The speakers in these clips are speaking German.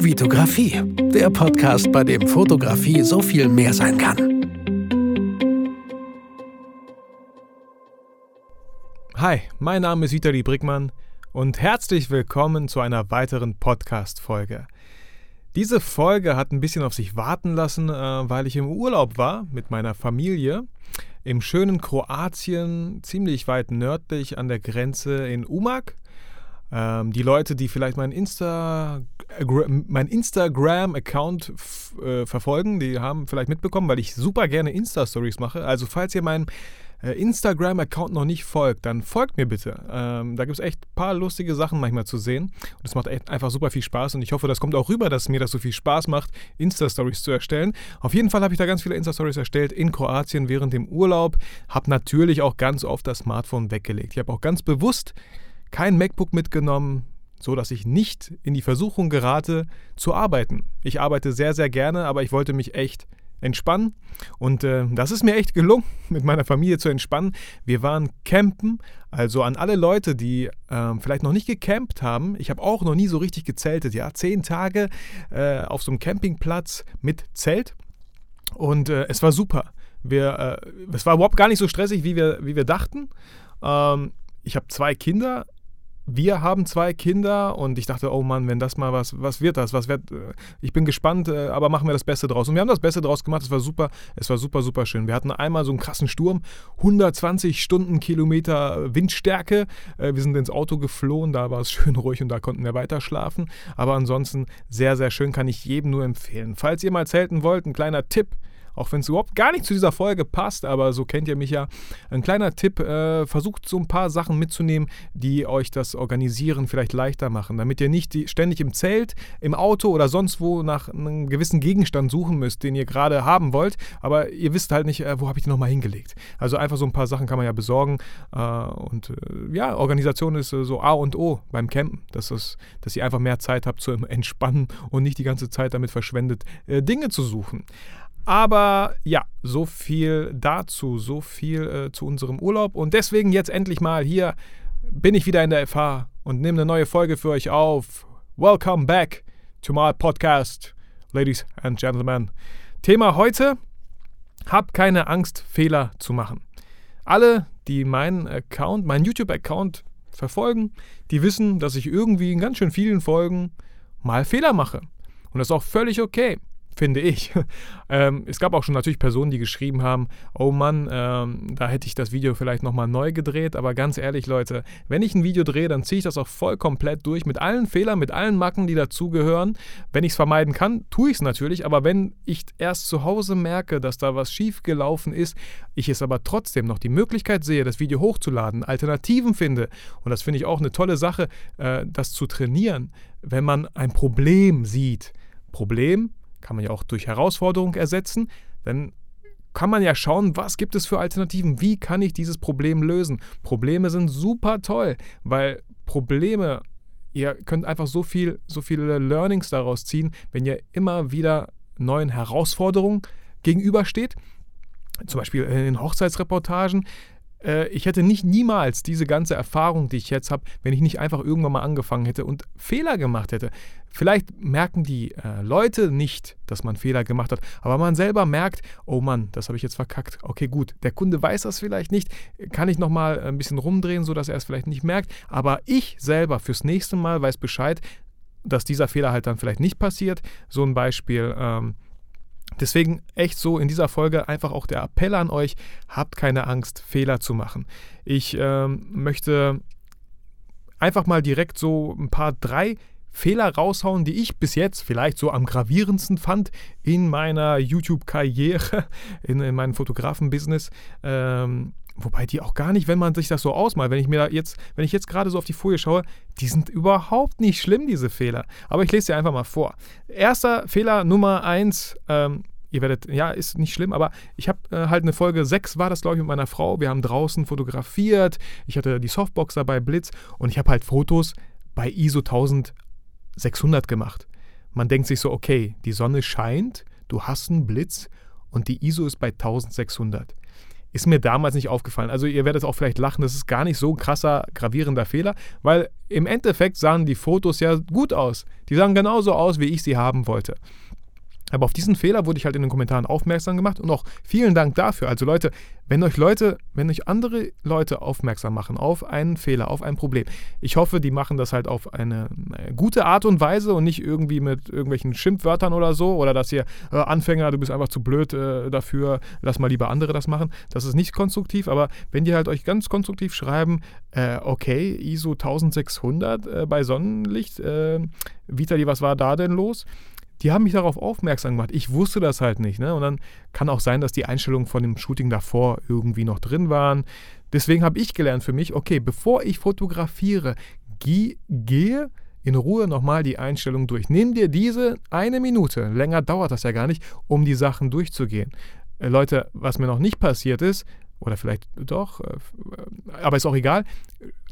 Vitografie, der Podcast, bei dem Fotografie so viel mehr sein kann. Hi, mein Name ist Vitali Brickmann und herzlich willkommen zu einer weiteren Podcast-Folge. Diese Folge hat ein bisschen auf sich warten lassen, äh, weil ich im Urlaub war mit meiner Familie im schönen Kroatien, ziemlich weit nördlich an der Grenze in Umag. Ähm, die Leute, die vielleicht meinen Insta, mein Instagram-Account äh, verfolgen, die haben vielleicht mitbekommen, weil ich super gerne Insta-Stories mache. Also falls ihr meinen äh, Instagram-Account noch nicht folgt, dann folgt mir bitte. Ähm, da gibt es echt ein paar lustige Sachen manchmal zu sehen. Und es macht echt einfach super viel Spaß. Und ich hoffe, das kommt auch rüber, dass mir das so viel Spaß macht, Insta-Stories zu erstellen. Auf jeden Fall habe ich da ganz viele Insta-Stories erstellt in Kroatien während dem Urlaub. Habe natürlich auch ganz oft das Smartphone weggelegt. Ich habe auch ganz bewusst kein MacBook mitgenommen, so dass ich nicht in die Versuchung gerate zu arbeiten. Ich arbeite sehr, sehr gerne, aber ich wollte mich echt entspannen und äh, das ist mir echt gelungen, mit meiner Familie zu entspannen. Wir waren campen, also an alle Leute, die äh, vielleicht noch nicht gecampt haben. Ich habe auch noch nie so richtig gezeltet, ja, zehn Tage äh, auf so einem Campingplatz mit Zelt und äh, es war super. Wir, äh, es war überhaupt gar nicht so stressig, wie wir, wie wir dachten. Ähm, ich habe zwei Kinder, wir haben zwei Kinder und ich dachte, oh Mann, wenn das mal was, was wird das? Was wird, äh, ich bin gespannt, äh, aber machen wir das Beste draus. Und wir haben das Beste draus gemacht. Es war super, es war super, super schön. Wir hatten einmal so einen krassen Sturm, 120 Stundenkilometer Windstärke. Äh, wir sind ins Auto geflohen, da war es schön ruhig und da konnten wir weiter schlafen. Aber ansonsten sehr, sehr schön, kann ich jedem nur empfehlen. Falls ihr mal zelten wollt, ein kleiner Tipp auch wenn es überhaupt gar nicht zu dieser Folge passt, aber so kennt ihr mich ja. Ein kleiner Tipp, äh, versucht so ein paar Sachen mitzunehmen, die euch das Organisieren vielleicht leichter machen, damit ihr nicht die, ständig im Zelt, im Auto oder sonst wo nach einem gewissen Gegenstand suchen müsst, den ihr gerade haben wollt, aber ihr wisst halt nicht, äh, wo habe ich den nochmal hingelegt. Also einfach so ein paar Sachen kann man ja besorgen äh, und äh, ja, Organisation ist äh, so A und O beim Campen, dass, es, dass ihr einfach mehr Zeit habt zu entspannen und nicht die ganze Zeit damit verschwendet, äh, Dinge zu suchen. Aber ja, so viel dazu, so viel äh, zu unserem Urlaub. Und deswegen jetzt endlich mal hier bin ich wieder in der FH und nehme eine neue Folge für euch auf. Welcome back to my podcast, Ladies and Gentlemen. Thema heute: Hab keine Angst, Fehler zu machen. Alle, die meinen Account, meinen YouTube-Account verfolgen, die wissen, dass ich irgendwie in ganz schön vielen Folgen mal Fehler mache. Und das ist auch völlig okay finde ich. ähm, es gab auch schon natürlich Personen, die geschrieben haben, oh Mann, ähm, da hätte ich das Video vielleicht nochmal neu gedreht, aber ganz ehrlich Leute, wenn ich ein Video drehe, dann ziehe ich das auch voll komplett durch, mit allen Fehlern, mit allen Macken, die dazugehören. Wenn ich es vermeiden kann, tue ich es natürlich, aber wenn ich erst zu Hause merke, dass da was schief gelaufen ist, ich es aber trotzdem noch die Möglichkeit sehe, das Video hochzuladen, Alternativen finde, und das finde ich auch eine tolle Sache, äh, das zu trainieren, wenn man ein Problem sieht. Problem, kann man ja auch durch Herausforderung ersetzen, dann kann man ja schauen, was gibt es für Alternativen, wie kann ich dieses Problem lösen. Probleme sind super toll, weil Probleme, ihr könnt einfach so viel, so viele Learnings daraus ziehen, wenn ihr immer wieder neuen Herausforderungen gegenübersteht. Zum Beispiel in Hochzeitsreportagen äh, ich hätte nicht niemals diese ganze Erfahrung, die ich jetzt habe, wenn ich nicht einfach irgendwann mal angefangen hätte und Fehler gemacht hätte. Vielleicht merken die äh, Leute nicht, dass man Fehler gemacht hat, aber man selber merkt, oh Mann, das habe ich jetzt verkackt. Okay, gut, der Kunde weiß das vielleicht nicht, kann ich nochmal ein bisschen rumdrehen, sodass er es vielleicht nicht merkt, aber ich selber fürs nächste Mal weiß Bescheid, dass dieser Fehler halt dann vielleicht nicht passiert. So ein Beispiel. Ähm, Deswegen echt so in dieser Folge einfach auch der Appell an euch, habt keine Angst, Fehler zu machen. Ich ähm, möchte einfach mal direkt so ein paar drei Fehler raushauen, die ich bis jetzt vielleicht so am gravierendsten fand in meiner YouTube-Karriere, in, in meinem Fotografen-Business. Ähm, Wobei die auch gar nicht, wenn man sich das so ausmalt, wenn ich mir jetzt, wenn ich jetzt gerade so auf die Folie schaue, die sind überhaupt nicht schlimm, diese Fehler. Aber ich lese sie einfach mal vor. Erster Fehler Nummer eins, ähm, ihr werdet, ja, ist nicht schlimm, aber ich habe äh, halt eine Folge 6 war das, glaube ich, mit meiner Frau. Wir haben draußen fotografiert. Ich hatte die Softbox dabei, Blitz, und ich habe halt Fotos bei ISO 1600 gemacht. Man denkt sich so, okay, die Sonne scheint, du hast einen Blitz und die ISO ist bei 1600 ist mir damals nicht aufgefallen. Also ihr werdet auch vielleicht lachen, das ist gar nicht so ein krasser, gravierender Fehler, weil im Endeffekt sahen die Fotos ja gut aus. Die sahen genauso aus, wie ich sie haben wollte. Aber auf diesen Fehler wurde ich halt in den Kommentaren aufmerksam gemacht und auch vielen Dank dafür. Also Leute, wenn euch Leute, wenn euch andere Leute aufmerksam machen auf einen Fehler, auf ein Problem, ich hoffe, die machen das halt auf eine, eine gute Art und Weise und nicht irgendwie mit irgendwelchen Schimpfwörtern oder so oder dass ihr äh, Anfänger, du bist einfach zu blöd äh, dafür, lass mal lieber andere das machen. Das ist nicht konstruktiv, aber wenn die halt euch ganz konstruktiv schreiben, äh, okay, ISO 1600 äh, bei Sonnenlicht, äh, Vitali, was war da denn los? Die haben mich darauf aufmerksam gemacht. Ich wusste das halt nicht. Ne? Und dann kann auch sein, dass die Einstellungen von dem Shooting davor irgendwie noch drin waren. Deswegen habe ich gelernt für mich, okay, bevor ich fotografiere, geh, gehe in Ruhe nochmal die Einstellung durch. Nimm dir diese eine Minute, länger dauert das ja gar nicht, um die Sachen durchzugehen. Äh, Leute, was mir noch nicht passiert ist, oder vielleicht doch, äh, aber ist auch egal.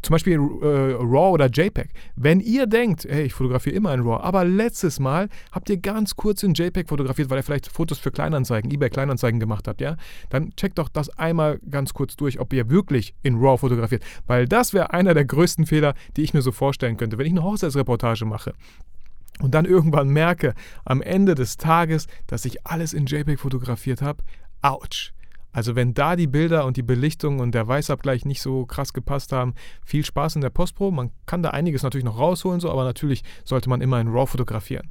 Zum Beispiel äh, RAW oder JPEG. Wenn ihr denkt, hey, ich fotografiere immer in RAW, aber letztes Mal habt ihr ganz kurz in JPEG fotografiert, weil ihr vielleicht Fotos für Kleinanzeigen, eBay Kleinanzeigen gemacht habt, ja, dann checkt doch das einmal ganz kurz durch, ob ihr wirklich in RAW fotografiert. Weil das wäre einer der größten Fehler, die ich mir so vorstellen könnte, wenn ich eine Hochzeitsreportage mache und dann irgendwann merke am Ende des Tages, dass ich alles in JPEG fotografiert habe. Autsch. Also wenn da die Bilder und die Belichtung und der Weißabgleich nicht so krass gepasst haben, viel Spaß in der Postpro. Man kann da einiges natürlich noch rausholen, so, aber natürlich sollte man immer in RAW fotografieren.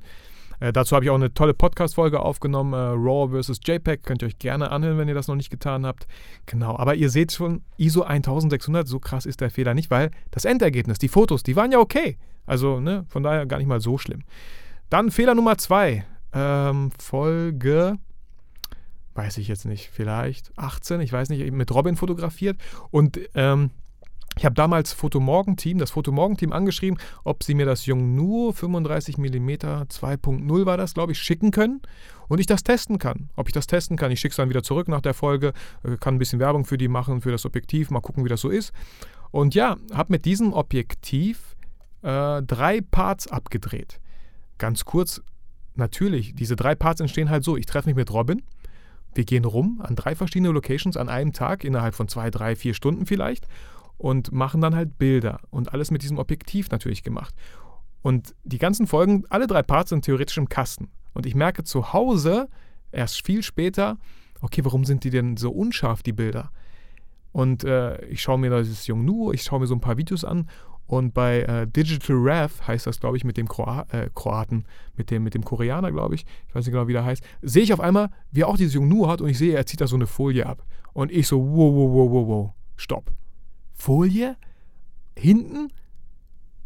Äh, dazu habe ich auch eine tolle Podcast-Folge aufgenommen, äh, RAW vs. JPEG. Könnt ihr euch gerne anhören, wenn ihr das noch nicht getan habt. Genau, aber ihr seht schon, ISO 1600, so krass ist der Fehler nicht, weil das Endergebnis, die Fotos, die waren ja okay. Also ne, von daher gar nicht mal so schlimm. Dann Fehler Nummer zwei. Ähm, Folge weiß ich jetzt nicht, vielleicht 18, ich weiß nicht, mit Robin fotografiert und ähm, ich habe damals Fotomorgen-Team, das Fotomorgen-Team angeschrieben, ob sie mir das Yongnuo 35 mm 2.0 war das, glaube ich, schicken können und ich das testen kann. Ob ich das testen kann, ich schicke es dann wieder zurück nach der Folge, äh, kann ein bisschen Werbung für die machen, für das Objektiv, mal gucken, wie das so ist. Und ja, habe mit diesem Objektiv äh, drei Parts abgedreht. Ganz kurz, natürlich, diese drei Parts entstehen halt so, ich treffe mich mit Robin, wir gehen rum an drei verschiedene Locations an einem Tag, innerhalb von zwei, drei, vier Stunden vielleicht, und machen dann halt Bilder. Und alles mit diesem Objektiv natürlich gemacht. Und die ganzen Folgen, alle drei Parts sind theoretisch im Kasten. Und ich merke zu Hause, erst viel später, okay, warum sind die denn so unscharf, die Bilder? Und äh, ich schaue mir das Jungnu, ich schaue mir so ein paar Videos an und bei äh, Digital Rev heißt das, glaube ich, mit dem Kroa äh, Kroaten, mit dem, mit dem Koreaner, glaube ich, ich weiß nicht genau, wie der heißt, sehe ich auf einmal, wie er auch dieses Jungnu hat und ich sehe, er zieht da so eine Folie ab. Und ich so, wow, wow, wow, wow, wow, stopp. Folie? Hinten?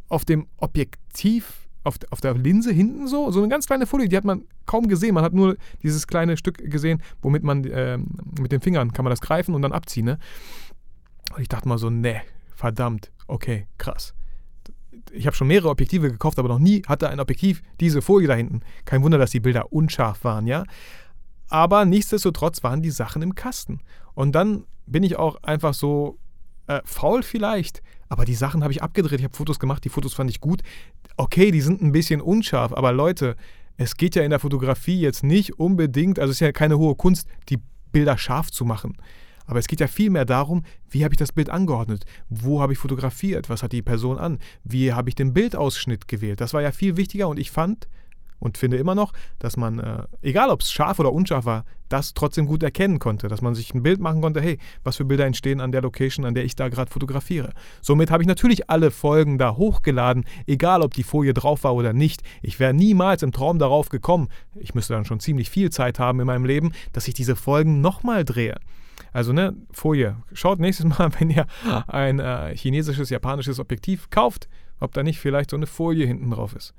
Auf dem Objektiv? Auf, auf der Linse hinten so? So eine ganz kleine Folie, die hat man kaum gesehen. Man hat nur dieses kleine Stück gesehen, womit man äh, mit den Fingern kann man das greifen und dann abziehen. Ne? Und ich dachte mal so, ne, verdammt, okay, krass. Ich habe schon mehrere Objektive gekauft, aber noch nie hatte ein Objektiv diese Folie da hinten. Kein Wunder, dass die Bilder unscharf waren, ja. Aber nichtsdestotrotz waren die Sachen im Kasten. Und dann bin ich auch einfach so äh, faul vielleicht, aber die Sachen habe ich abgedreht. Ich habe Fotos gemacht, die Fotos fand ich gut. Okay, die sind ein bisschen unscharf, aber Leute, es geht ja in der Fotografie jetzt nicht unbedingt, also es ist ja keine hohe Kunst, die Bilder scharf zu machen. Aber es geht ja vielmehr darum, wie habe ich das Bild angeordnet? Wo habe ich fotografiert? Was hat die Person an? Wie habe ich den Bildausschnitt gewählt? Das war ja viel wichtiger und ich fand und finde immer noch, dass man, äh, egal ob es scharf oder unscharf war, das trotzdem gut erkennen konnte, dass man sich ein Bild machen konnte, hey, was für Bilder entstehen an der Location, an der ich da gerade fotografiere. Somit habe ich natürlich alle Folgen da hochgeladen, egal ob die Folie drauf war oder nicht. Ich wäre niemals im Traum darauf gekommen, ich müsste dann schon ziemlich viel Zeit haben in meinem Leben, dass ich diese Folgen nochmal drehe. Also, ne, Folie. Schaut nächstes Mal, wenn ihr ein äh, chinesisches, japanisches Objektiv kauft, ob da nicht vielleicht so eine Folie hinten drauf ist.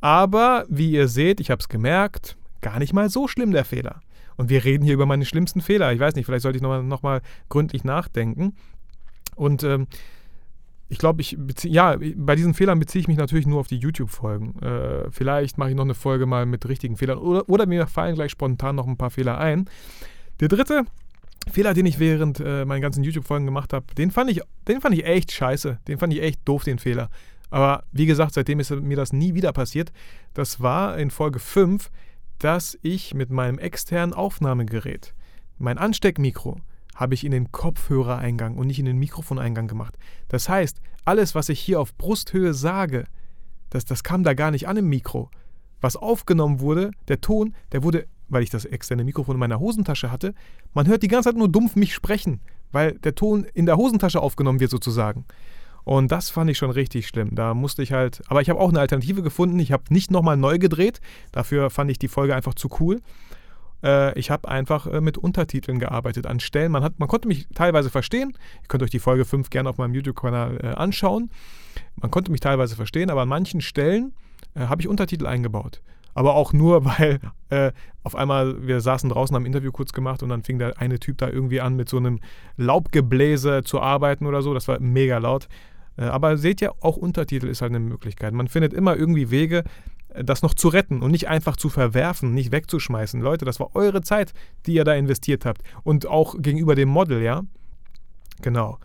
Aber wie ihr seht, ich habe es gemerkt, gar nicht mal so schlimm der Fehler. Und wir reden hier über meine schlimmsten Fehler. Ich weiß nicht, vielleicht sollte ich nochmal noch mal gründlich nachdenken. Und ähm, ich glaube, ich ja, bei diesen Fehlern beziehe ich mich natürlich nur auf die YouTube-Folgen. Äh, vielleicht mache ich noch eine Folge mal mit richtigen Fehlern oder, oder mir fallen gleich spontan noch ein paar Fehler ein. Der dritte Fehler, den ich während äh, meinen ganzen YouTube-Folgen gemacht habe, den fand ich, den fand ich echt scheiße. Den fand ich echt doof, den Fehler. Aber wie gesagt, seitdem ist mir das nie wieder passiert. Das war in Folge 5, dass ich mit meinem externen Aufnahmegerät, mein Ansteckmikro, habe ich in den Kopfhörereingang und nicht in den Mikrofoneingang gemacht. Das heißt, alles, was ich hier auf Brusthöhe sage, das, das kam da gar nicht an im Mikro. Was aufgenommen wurde, der Ton, der wurde, weil ich das externe Mikrofon in meiner Hosentasche hatte, man hört die ganze Zeit nur dumpf mich sprechen, weil der Ton in der Hosentasche aufgenommen wird sozusagen. Und das fand ich schon richtig schlimm. Da musste ich halt, aber ich habe auch eine Alternative gefunden. Ich habe nicht nochmal neu gedreht. Dafür fand ich die Folge einfach zu cool. Äh, ich habe einfach äh, mit Untertiteln gearbeitet an Stellen. Man, hat, man konnte mich teilweise verstehen. Ihr könnt euch die Folge 5 gerne auf meinem YouTube-Kanal äh, anschauen. Man konnte mich teilweise verstehen, aber an manchen Stellen habe ich Untertitel eingebaut aber auch nur, weil äh, auf einmal, wir saßen draußen, haben ein Interview kurz gemacht und dann fing der eine Typ da irgendwie an, mit so einem Laubgebläse zu arbeiten oder so. Das war mega laut. Äh, aber seht ja, auch Untertitel ist halt eine Möglichkeit. Man findet immer irgendwie Wege, äh, das noch zu retten und nicht einfach zu verwerfen, nicht wegzuschmeißen. Leute, das war eure Zeit, die ihr da investiert habt. Und auch gegenüber dem Model, ja? Genau.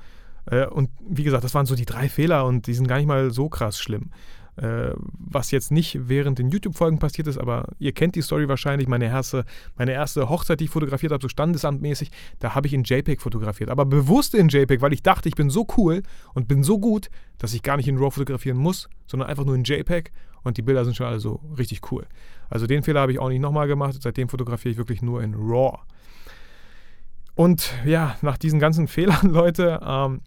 Äh, und wie gesagt, das waren so die drei Fehler und die sind gar nicht mal so krass schlimm äh, was jetzt nicht während den YouTube-Folgen passiert ist, aber ihr kennt die Story wahrscheinlich. Meine erste, meine erste Hochzeit, die ich fotografiert habe, so standesamtmäßig, da habe ich in JPEG fotografiert. Aber bewusst in JPEG, weil ich dachte, ich bin so cool und bin so gut, dass ich gar nicht in RAW fotografieren muss, sondern einfach nur in JPEG und die Bilder sind schon alle so richtig cool. Also den Fehler habe ich auch nicht nochmal gemacht. Seitdem fotografiere ich wirklich nur in RAW. Und ja, nach diesen ganzen Fehlern, Leute, ähm,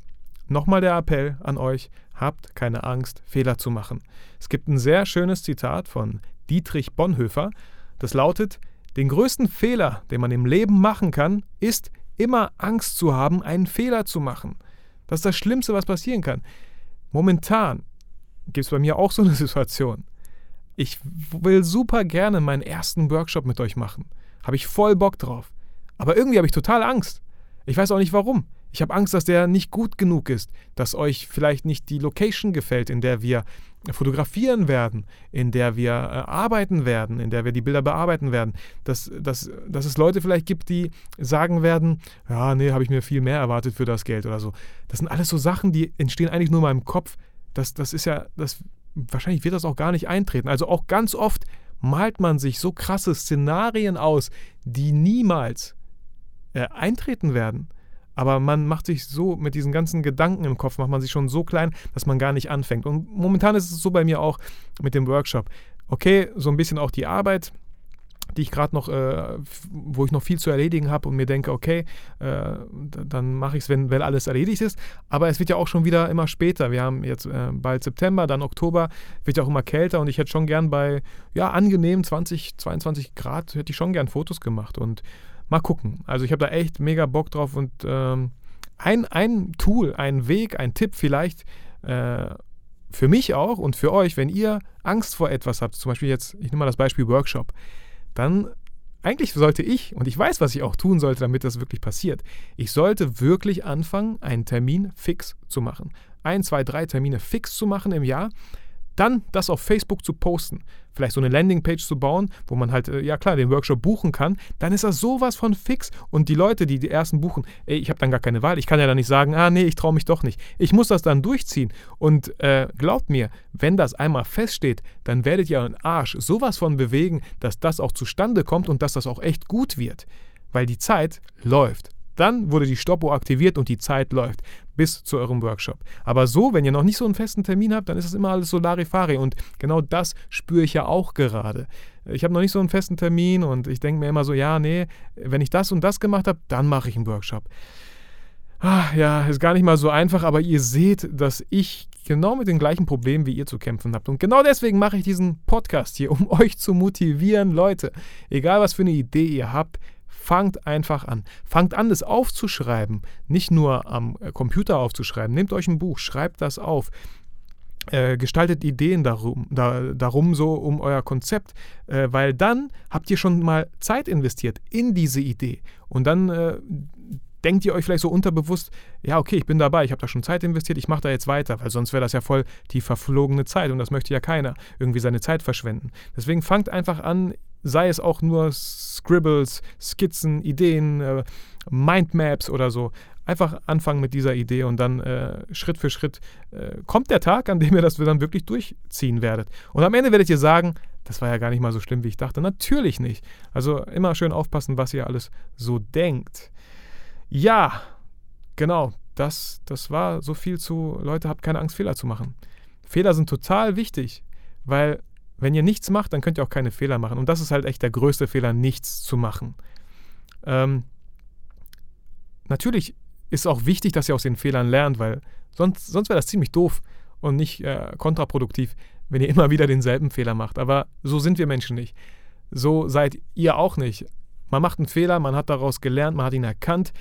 nochmal der Appell an euch, Habt keine Angst, Fehler zu machen. Es gibt ein sehr schönes Zitat von Dietrich Bonhoeffer, das lautet, den größten Fehler, den man im Leben machen kann, ist immer Angst zu haben, einen Fehler zu machen. Das ist das Schlimmste, was passieren kann. Momentan gibt es bei mir auch so eine Situation. Ich will super gerne meinen ersten Workshop mit euch machen. Habe ich voll Bock drauf. Aber irgendwie habe ich total Angst. Ich weiß auch nicht warum. Ich habe Angst, dass der nicht gut genug ist, dass euch vielleicht nicht die Location gefällt, in der wir fotografieren werden, in der wir äh, arbeiten werden, in der wir die Bilder bearbeiten werden. Dass, dass, dass es Leute vielleicht gibt, die sagen werden, ja, nee, habe ich mir viel mehr erwartet für das Geld oder so. Das sind alles so Sachen, die entstehen eigentlich nur in meinem Kopf. Das, das ist ja, das, wahrscheinlich wird das auch gar nicht eintreten. Also auch ganz oft malt man sich so krasse Szenarien aus, die niemals äh, eintreten werden. Aber man macht sich so mit diesen ganzen Gedanken im Kopf, macht man sich schon so klein, dass man gar nicht anfängt. Und momentan ist es so bei mir auch mit dem Workshop. Okay, so ein bisschen auch die Arbeit, die ich gerade noch, äh, wo ich noch viel zu erledigen habe und mir denke, okay, äh, dann mache ich es, wenn, wenn alles erledigt ist. Aber es wird ja auch schon wieder immer später. Wir haben jetzt äh, bald September, dann Oktober, wird ja auch immer kälter und ich hätte schon gern bei, ja, angenehm 20, 22 Grad, hätte ich schon gern Fotos gemacht und mal gucken. Also ich habe da echt mega Bock drauf und ähm, ein, ein Tool, ein Weg, ein Tipp vielleicht äh, für mich auch und für euch, wenn ihr Angst vor etwas habt, zum Beispiel jetzt, ich nehme mal das Beispiel Workshop, dann eigentlich sollte ich, und ich weiß, was ich auch tun sollte, damit das wirklich passiert, ich sollte wirklich anfangen, einen Termin fix zu machen. Ein, zwei, drei Termine fix zu machen im Jahr, dann das auf Facebook zu posten, vielleicht so eine Landingpage zu bauen, wo man halt, äh, ja klar, den Workshop buchen kann, dann ist das sowas von fix. Und die Leute, die die ersten buchen, ey, ich habe dann gar keine Wahl. Ich kann ja dann nicht sagen, ah nee, ich traue mich doch nicht. Ich muss das dann durchziehen. Und äh, glaubt mir, wenn das einmal feststeht, dann werdet ihr euren Arsch sowas von bewegen, dass das auch zustande kommt und dass das auch echt gut wird. Weil die Zeit läuft. Dann wurde die Stoppuhr aktiviert und die Zeit läuft bis zu eurem Workshop. Aber so, wenn ihr noch nicht so einen festen Termin habt, dann ist es immer alles so Larifari und genau das spüre ich ja auch gerade. Ich habe noch nicht so einen festen Termin und ich denke mir immer so, ja, nee, wenn ich das und das gemacht habe, dann mache ich einen Workshop. Ach, ja, ist gar nicht mal so einfach, aber ihr seht, dass ich genau mit den gleichen Problemen wie ihr zu kämpfen habt. Und genau deswegen mache ich diesen Podcast hier, um euch zu motivieren, Leute. Egal was für eine Idee ihr habt, Fangt einfach an. Fangt an, es aufzuschreiben. Nicht nur am äh, Computer aufzuschreiben. Nehmt euch ein Buch, schreibt das auf. Äh, gestaltet Ideen darum, da, darum so um euer Konzept, äh, weil dann habt ihr schon mal Zeit investiert in diese Idee und dann äh, denkt ihr euch vielleicht so unterbewusst, ja okay, ich bin dabei, ich habe da schon Zeit investiert, ich mache da jetzt weiter, weil sonst wäre das ja voll die verflogene Zeit und das möchte ja keiner, irgendwie seine Zeit verschwenden. Deswegen fangt einfach an, sei es auch nur Scribbles, Skizzen, Ideen, äh, Mindmaps oder so. Einfach anfangen mit dieser Idee und dann äh, Schritt für Schritt äh, kommt der Tag, an dem ihr das dann wirklich durchziehen werdet. Und am Ende werdet ihr sagen, das war ja gar nicht mal so schlimm, wie ich dachte. Natürlich nicht. Also immer schön aufpassen, was ihr alles so denkt. Ja, genau, das, das war so viel zu, Leute, habt keine Angst, Fehler zu machen. Fehler sind total wichtig, weil wenn ihr nichts macht, dann könnt ihr auch keine Fehler machen. Und das ist halt echt der größte Fehler, nichts zu machen. Ähm, natürlich ist auch wichtig, dass ihr aus den Fehlern lernt, weil sonst, sonst wäre das ziemlich doof und nicht äh, kontraproduktiv, wenn ihr immer wieder denselben Fehler macht. Aber so sind wir Menschen nicht. So seid ihr auch nicht. Man macht einen Fehler, man hat daraus gelernt, man hat ihn erkannt.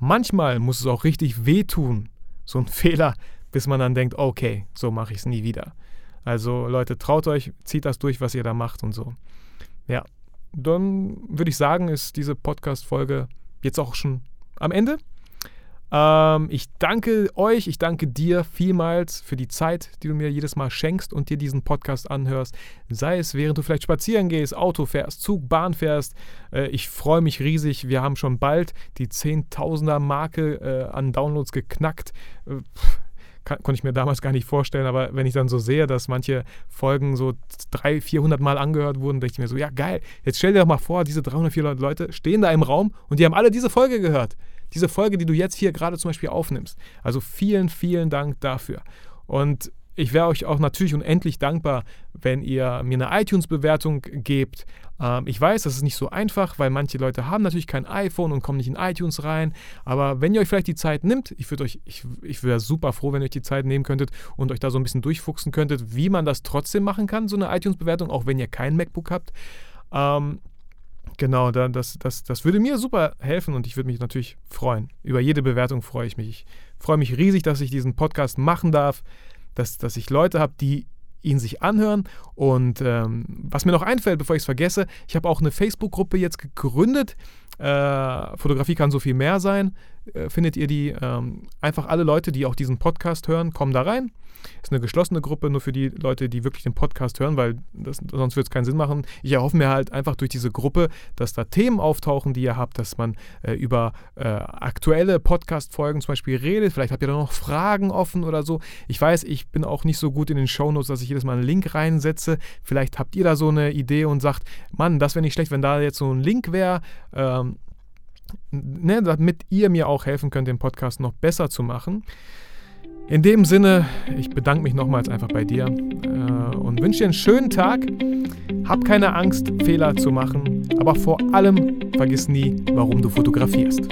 Manchmal muss es auch richtig wehtun, so ein Fehler, bis man dann denkt, okay, so mache ich es nie wieder. Also Leute, traut euch, zieht das durch, was ihr da macht und so. Ja, dann würde ich sagen, ist diese Podcast-Folge jetzt auch schon am Ende. Ähm, ich danke euch, ich danke dir vielmals für die Zeit, die du mir jedes Mal schenkst und dir diesen Podcast anhörst. Sei es, während du vielleicht spazieren gehst, Auto fährst, Zug, Bahn fährst. Äh, ich freue mich riesig. Wir haben schon bald die Zehntausender-Marke äh, an Downloads geknackt. Äh, kann, konnte ich mir damals gar nicht vorstellen, aber wenn ich dann so sehe, dass manche Folgen so 300, 400 Mal angehört wurden, denke ich mir so, ja geil, jetzt stell dir doch mal vor, diese 300, 400 Leute stehen da im Raum und die haben alle diese Folge gehört diese Folge, die du jetzt hier gerade zum Beispiel aufnimmst. Also vielen, vielen Dank dafür. Und ich wäre euch auch natürlich unendlich dankbar, wenn ihr mir eine iTunes-Bewertung gebt. Ähm, ich weiß, das ist nicht so einfach, weil manche Leute haben natürlich kein iPhone und kommen nicht in iTunes rein. Aber wenn ihr euch vielleicht die Zeit nimmt, ich würde euch, ich, ich wäre super froh, wenn ihr euch die Zeit nehmen könntet und euch da so ein bisschen durchfuchsen könntet, wie man das trotzdem machen kann, so eine iTunes-Bewertung, auch wenn ihr kein MacBook habt. Ähm, Genau, das, das, das würde mir super helfen und ich würde mich natürlich freuen. Über jede Bewertung freue ich mich. Ich freue mich riesig, dass ich diesen Podcast machen darf, dass, dass ich Leute habe, die ihn sich anhören. Und ähm, was mir noch einfällt, bevor ich es vergesse, ich habe auch eine Facebook-Gruppe jetzt gegründet. Äh, Fotografie kann so viel mehr sein. Äh, findet ihr die? Ähm, einfach alle Leute, die auch diesen Podcast hören, kommen da rein. Ist eine geschlossene Gruppe, nur für die Leute, die wirklich den Podcast hören, weil das, sonst wird es keinen Sinn machen. Ich erhoffe mir halt einfach durch diese Gruppe, dass da Themen auftauchen, die ihr habt, dass man äh, über äh, aktuelle Podcast-Folgen zum Beispiel redet. Vielleicht habt ihr da noch Fragen offen oder so. Ich weiß, ich bin auch nicht so gut in den Shownotes, dass ich jedes Mal einen Link reinsetze. Vielleicht habt ihr da so eine Idee und sagt, Mann, das wäre nicht schlecht, wenn da jetzt so ein Link wäre. Ähm, ne, damit ihr mir auch helfen könnt, den Podcast noch besser zu machen. In dem Sinne, ich bedanke mich nochmals einfach bei dir äh, und wünsche dir einen schönen Tag. Hab keine Angst, Fehler zu machen, aber vor allem vergiss nie, warum du fotografierst.